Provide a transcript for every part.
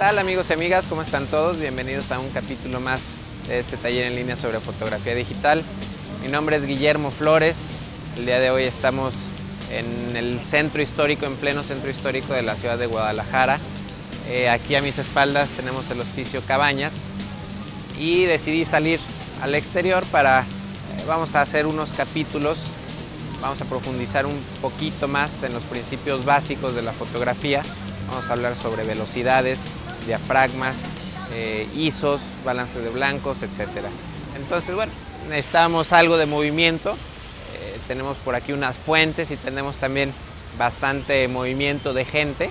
tal amigos y amigas? ¿Cómo están todos? Bienvenidos a un capítulo más de este taller en línea sobre fotografía digital. Mi nombre es Guillermo Flores. El día de hoy estamos en el centro histórico, en pleno centro histórico de la ciudad de Guadalajara. Eh, aquí a mis espaldas tenemos el hospicio Cabañas y decidí salir al exterior para, eh, vamos a hacer unos capítulos, vamos a profundizar un poquito más en los principios básicos de la fotografía Vamos a hablar sobre velocidades, diafragmas, eh, ISOs, balance de blancos, etc. Entonces, bueno, necesitamos algo de movimiento. Eh, tenemos por aquí unas fuentes y tenemos también bastante movimiento de gente.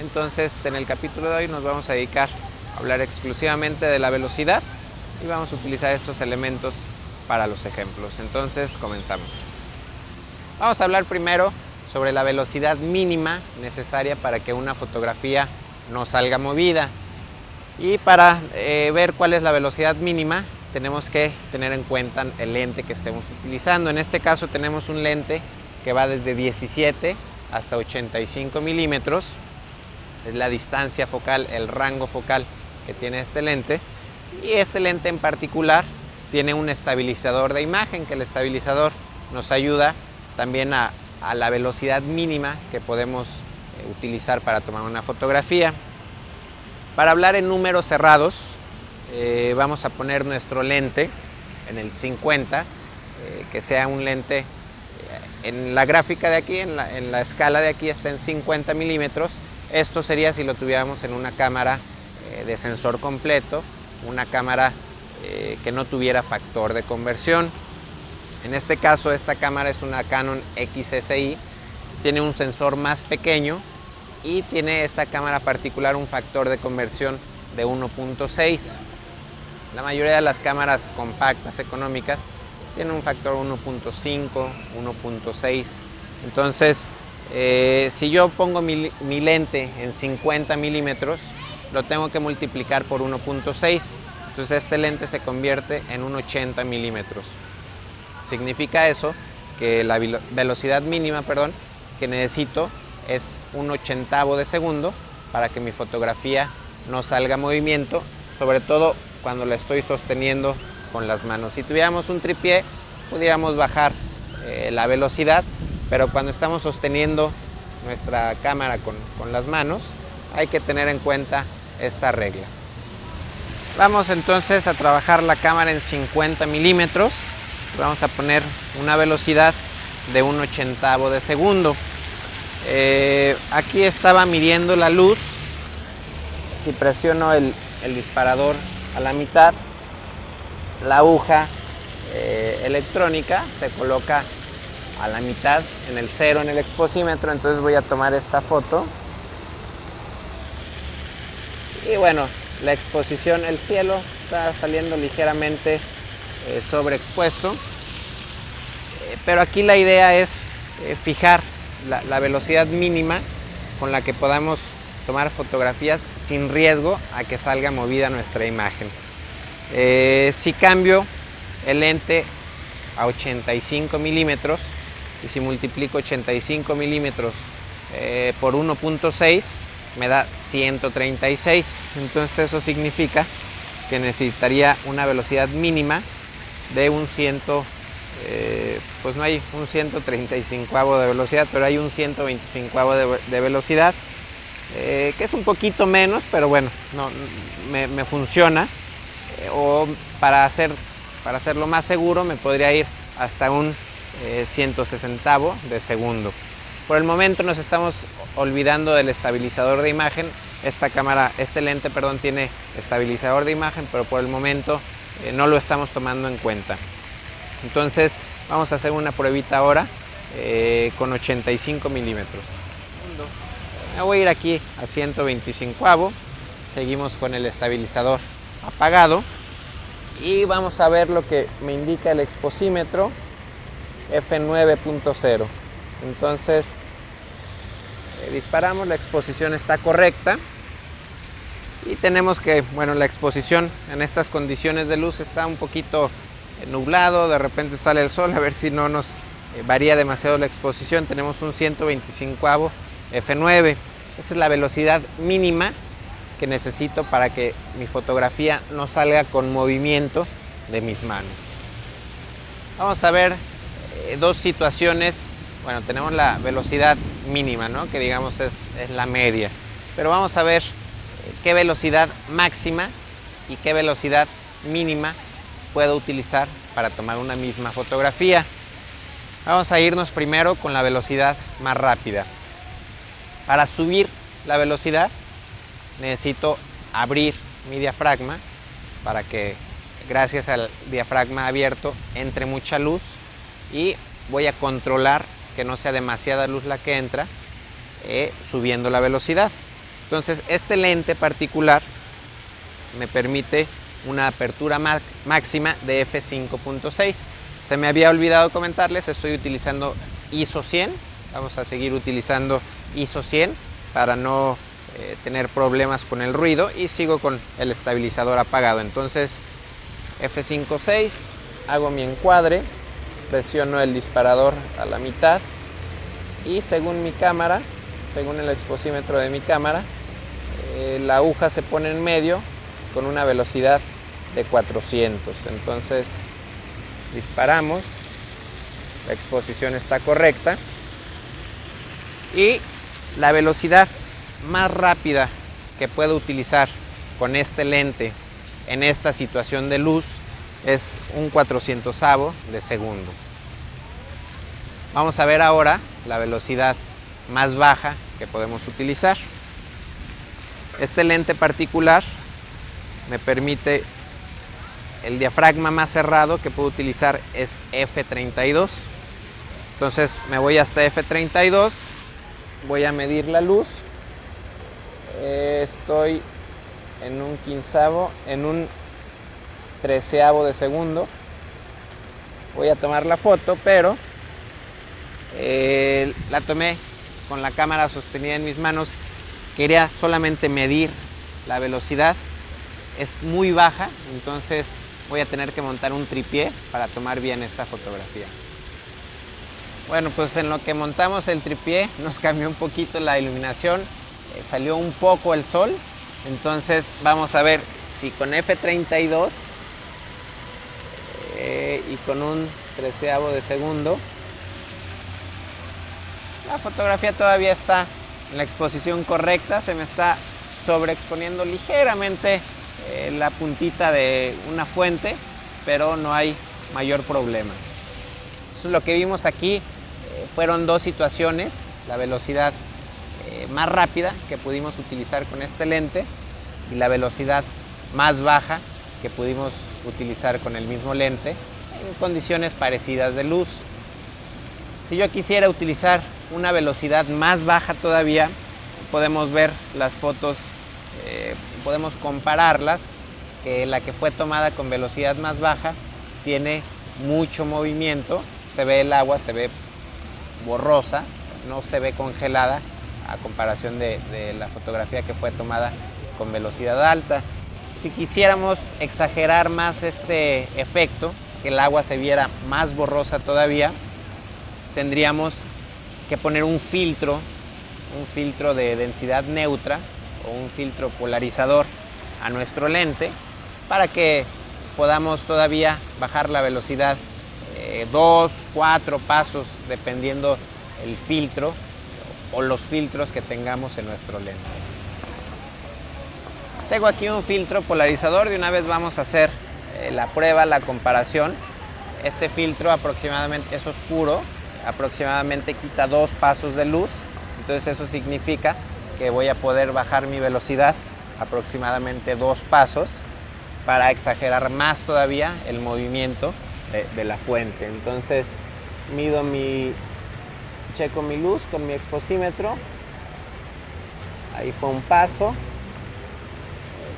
Entonces, en el capítulo de hoy nos vamos a dedicar a hablar exclusivamente de la velocidad y vamos a utilizar estos elementos para los ejemplos. Entonces, comenzamos. Vamos a hablar primero sobre la velocidad mínima necesaria para que una fotografía no salga movida. Y para eh, ver cuál es la velocidad mínima, tenemos que tener en cuenta el lente que estemos utilizando. En este caso tenemos un lente que va desde 17 hasta 85 milímetros. Es la distancia focal, el rango focal que tiene este lente. Y este lente en particular tiene un estabilizador de imagen, que el estabilizador nos ayuda también a a la velocidad mínima que podemos utilizar para tomar una fotografía. Para hablar en números cerrados, eh, vamos a poner nuestro lente en el 50, eh, que sea un lente, en la gráfica de aquí, en la, en la, escala de aquí está en 50 milímetros. Esto sería si lo tuviéramos en una cámara de sensor completo, una cámara que no tuviera factor de conversión. En este caso esta cámara es una Canon XSI, tiene un sensor más pequeño y tiene esta cámara particular un factor de conversión de 1.6. La mayoría de las cámaras compactas económicas tienen un factor 1.5, 1.6. Entonces, eh, si yo pongo mi, lente en 50 milímetros, lo tengo que multiplicar por 1.6. Entonces este lente se convierte en un 80 milímetros. Significa eso que la velocidad mínima perdón, que necesito es un ochentavo de segundo para que mi fotografía no salga movimiento, sobre todo cuando la estoy sosteniendo con las manos. Si tuviéramos un tripié, pudiéramos bajar eh, la velocidad, pero cuando estamos sosteniendo nuestra cámara con, con las manos, hay que tener en cuenta esta regla. Vamos entonces a trabajar la cámara en 50 milímetros vamos a poner una velocidad de un ochentavo de segundo. Eh, aquí estaba midiendo la luz. Si presiono el, disparador a la mitad, la aguja eh, electrónica se coloca a la mitad en el cero en el exposímetro. Entonces voy a tomar esta foto. Y bueno, la exposición, el cielo está saliendo ligeramente eh, sobreexpuesto. Eh, pero aquí la idea es fijar la, velocidad mínima con la que podamos tomar fotografías sin riesgo a que salga movida nuestra imagen. si cambio el lente a 85 milímetros y si multiplico 85 milímetros por 1.6 me da 136 entonces eso significa que necesitaría una velocidad mínima de un 100, eh, pues no hay un 135 de velocidad, pero hay un 125 de, de velocidad, eh, que es un poquito menos, pero bueno, no, me, funciona. Eh, o para, hacer, para hacerlo más seguro me podría ir hasta un 160 de segundo. Por el momento nos estamos olvidando del estabilizador de imagen. Esta cámara, este lente, perdón, tiene estabilizador de imagen, pero por el momento no lo estamos tomando en cuenta. Entonces vamos a hacer una pruebita ahora eh, con 85 milímetros. Me voy a ir aquí a 125 seguimos con el estabilizador apagado y vamos a ver lo que me indica el exposímetro F9.0 entonces eh, disparamos la exposición está correcta y tenemos que, bueno, la exposición en estas condiciones de luz está un poquito nublado, de repente sale el sol, a ver si no nos eh, varía demasiado la exposición. Tenemos un 125 F9, esa es la velocidad mínima que necesito para que mi fotografía no salga con movimiento de mis manos. Vamos a ver eh, dos situaciones. Bueno, tenemos la velocidad mínima, ¿no? que digamos es, la media. Pero vamos a ver eh, qué velocidad máxima y qué velocidad mínima puedo utilizar para tomar una misma fotografía. Vamos a irnos primero con la velocidad más rápida. Para subir la velocidad necesito abrir mi diafragma para que gracias al diafragma abierto entre mucha luz y voy a controlar que no sea demasiada luz la que entra eh, subiendo la velocidad. Entonces este lente particular me permite una apertura máxima de f5.6. Se me había olvidado comentarles, estoy utilizando ISO 100. Vamos a seguir utilizando ISO 100 para no eh, tener problemas con el ruido y sigo con el estabilizador apagado. Entonces F5.6, hago mi encuadre, presiono el disparador a la mitad y según mi cámara, según el exposímetro de mi cámara, eh, la aguja se pone en medio con una velocidad de 400. Entonces disparamos, la exposición está correcta y la velocidad más rápida que puedo utilizar con este lente en esta situación de luz es un 400 de segundo. Vamos a ver ahora la velocidad más baja que podemos utilizar. Este lente particular me permite el diafragma más cerrado que puedo utilizar es F32. Entonces me voy hasta F32, voy a medir la luz. estoy en un quinceavo, en un treceavo de segundo. Voy a tomar la foto, pero eh, la tomé con la cámara sostenida en mis manos. Quería solamente medir la velocidad. Es muy baja, entonces voy a tener que montar un tripié para tomar bien esta fotografía. Bueno, pues en lo que montamos el tripié nos cambió un poquito la iluminación, eh, salió un poco el sol, entonces vamos a ver si con F32 eh, y con un treceavo de segundo, la fotografía todavía está en la exposición correcta, se me está sobreexponiendo ligeramente eh, la puntita de una fuente, pero no hay mayor problema. lo que vimos aquí eh, fueron dos situaciones, la velocidad eh, más rápida que pudimos utilizar con este lente y la velocidad más baja que pudimos utilizar con el mismo lente en condiciones parecidas de luz. Si yo quisiera utilizar una velocidad más baja todavía, podemos ver las fotos podemos compararlas, que la que fue tomada con velocidad más baja tiene mucho movimiento, se ve el agua, se ve borrosa, no se ve congelada a comparación de, la fotografía que fue tomada con velocidad alta. Si quisiéramos exagerar más este efecto, que el agua se viera más borrosa todavía, tendríamos que poner un filtro, un filtro de densidad neutra o un filtro polarizador a nuestro lente para que podamos todavía bajar la velocidad eh, dos, cuatro pasos dependiendo el filtro o los filtros que tengamos en nuestro lente. Tengo aquí un filtro polarizador, de una vez vamos a hacer eh, la prueba, la comparación. Este filtro aproximadamente es oscuro, aproximadamente quita dos pasos de luz, entonces eso significa que voy a poder bajar mi velocidad aproximadamente dos pasos para exagerar más todavía el movimiento de, la fuente. Entonces mido mi, checo mi luz con mi exposímetro. Ahí fue un paso.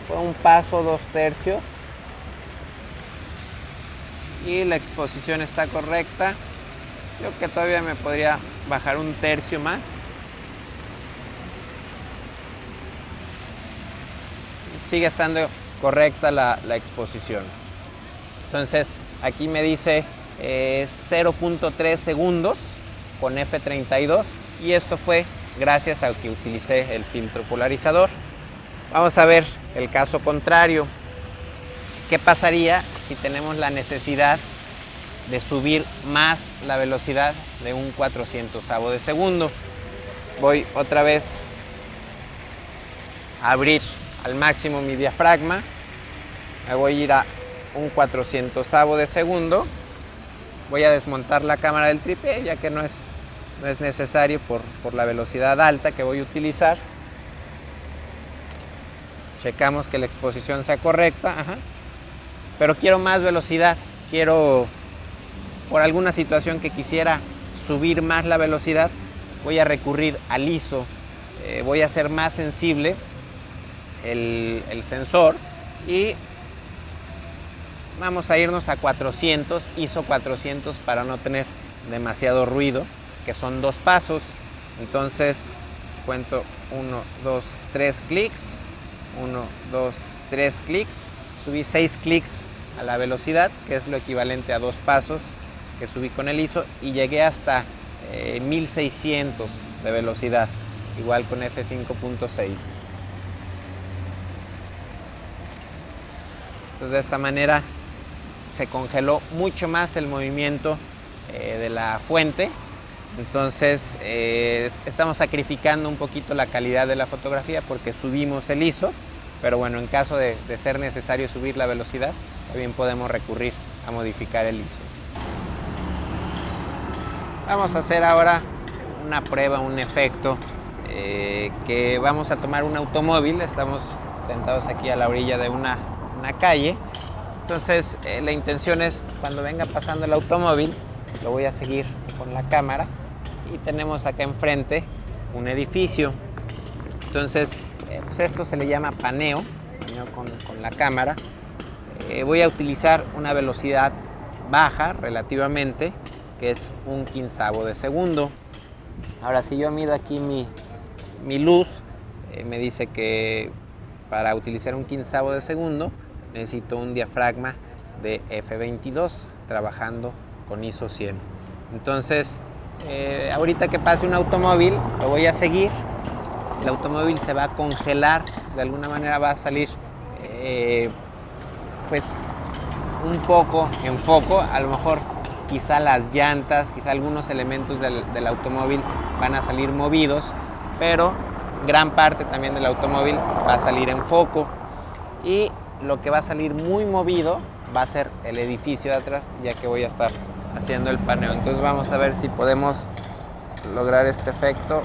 Fue un paso dos tercios. Y la exposición está correcta. Creo que todavía me podría bajar un tercio más. Sigue estando correcta la, exposición. Entonces aquí me dice 0.3 eh, segundos con F32 y esto fue gracias a que utilicé el filtro polarizador. Vamos a ver el caso contrario. ¿Qué pasaría si tenemos la necesidad de subir más la velocidad de un 400 de segundo? Voy otra vez a abrir al máximo mi diafragma. Me voy a ir a un 400 de segundo. Voy a desmontar la cámara del tripié ya que no es, no es necesario por, por la velocidad alta que voy a utilizar. Checamos que la exposición sea correcta. Pero quiero más velocidad. Quiero, por alguna situación que quisiera subir más la velocidad, voy a recurrir al ISO. Eh, voy a hacer más sensible el, sensor y vamos a irnos a 400, ISO 400 para no tener demasiado ruido, que son dos pasos. Entonces cuento 1, 2, 3 clics 1, 2, 3 clics. Subí 6 clics a la velocidad, que es lo equivalente a dos pasos que subí con el ISO y llegué hasta 1600 eh, de velocidad, igual con F5.6. Entonces de esta manera se congeló mucho más el movimiento eh, de la fuente. Entonces eh, estamos sacrificando un poquito la calidad de la fotografía porque subimos el ISO pero bueno, en caso de, ser necesario subir la velocidad, también podemos recurrir a modificar el ISO. Vamos a hacer ahora una prueba, un efecto, eh, que vamos a tomar un automóvil, estamos sentados aquí a la orilla de una, calle, entonces eh, la intención es cuando venga pasando el automóvil, lo voy a seguir con la cámara y tenemos acá enfrente un edificio, entonces eh, pues esto se le llama paneo, con, la cámara. Eh, voy a utilizar una velocidad baja relativamente, que es un quinzavo de segundo. Ahora, si yo mido aquí mi, luz, eh, me dice que para utilizar un quinzavo de segundo necesito un diafragma de F22 trabajando con ISO 100. Entonces, ahorita que pase un automóvil, lo voy a seguir. El automóvil se va a congelar, de alguna manera va a salir eh, pues un poco en foco, a lo mejor quizá las llantas, quizá algunos elementos del, automóvil van a salir movidos, pero gran parte también del automóvil va a salir en foco. Y lo que va a salir muy movido va a ser el edificio de atrás ya que voy a estar haciendo el paneo entonces vamos a ver si podemos lograr este efecto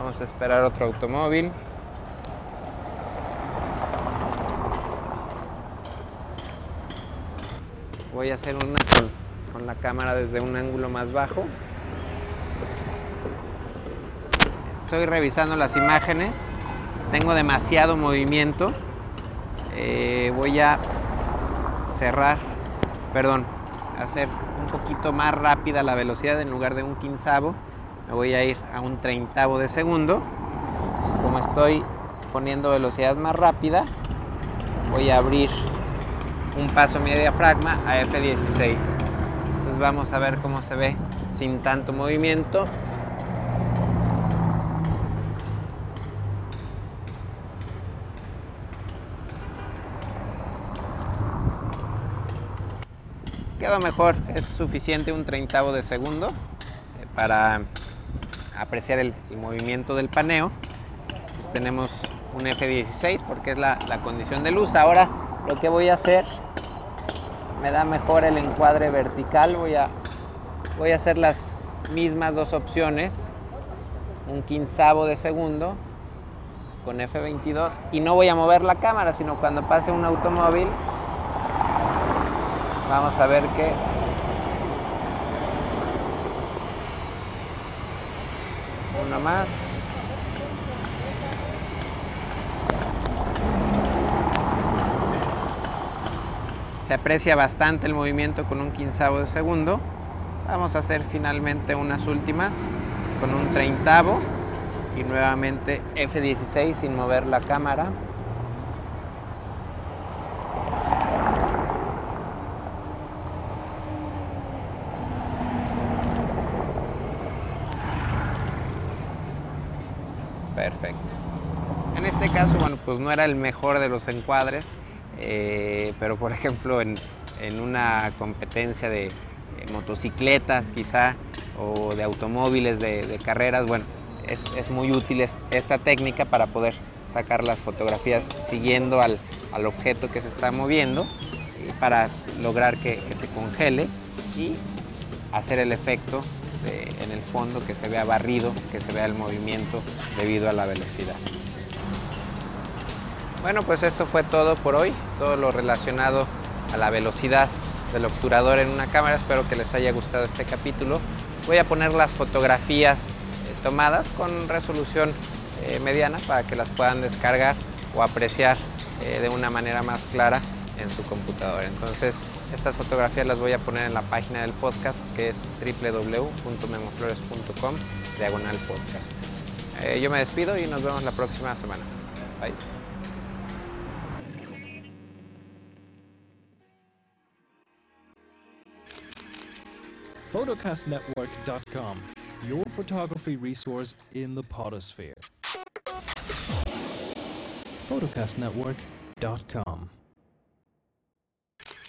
Vamos a esperar otro automóvil. Voy a hacer una con, la cámara desde un ángulo más bajo. Estoy revisando las imágenes. Tengo demasiado movimiento. Eh, voy a cerrar, perdón, hacer un poquito más rápida la velocidad en lugar de un quinzavo me voy a ir a un treintavo de segundo. como estoy poniendo velocidad más rápida, voy a abrir un paso mi diafragma a F16. Entonces vamos a ver cómo se ve sin tanto movimiento. Quedó mejor, es suficiente un treintavo de segundo eh, para apreciar el, movimiento del paneo. Tenemos un F16 porque es la, condición de luz. Ahora lo que voy a hacer me da mejor el encuadre vertical. Voy a, voy a hacer las mismas dos opciones. Un quinzavo de segundo con F22 y no voy a mover la cámara, sino cuando pase un automóvil vamos a ver que uno más. Se aprecia bastante el movimiento con un quinzavo de segundo. Vamos a hacer finalmente unas últimas con un treintavo y nuevamente F16 sin mover la cámara. Perfecto. este caso, bueno, pues no era el mejor de los encuadres, eh, pero por ejemplo en, una competencia de motocicletas quizá o de automóviles de, carreras, bueno, es, muy útil esta técnica para poder sacar las fotografías siguiendo al, objeto que se está moviendo para lograr que, se congele y hacer el efecto en el fondo que se vea barrido, que se vea el movimiento debido a la velocidad. Bueno, pues esto fue todo por hoy, todo lo relacionado a la velocidad del obturador en una cámara. Espero que les haya gustado este capítulo. Voy a poner las fotografías eh, tomadas con resolución eh, mediana para que las puedan descargar o apreciar eh, de una manera más clara en su computadora. Entonces, estas fotografías las voy a poner en la página del podcast que es www.memoflores.com diagonal podcast. yo me despido y nos vemos la próxima semana. Bye. photocastnetwork.com, your photography resource in the potosphere. photocastnetwork.com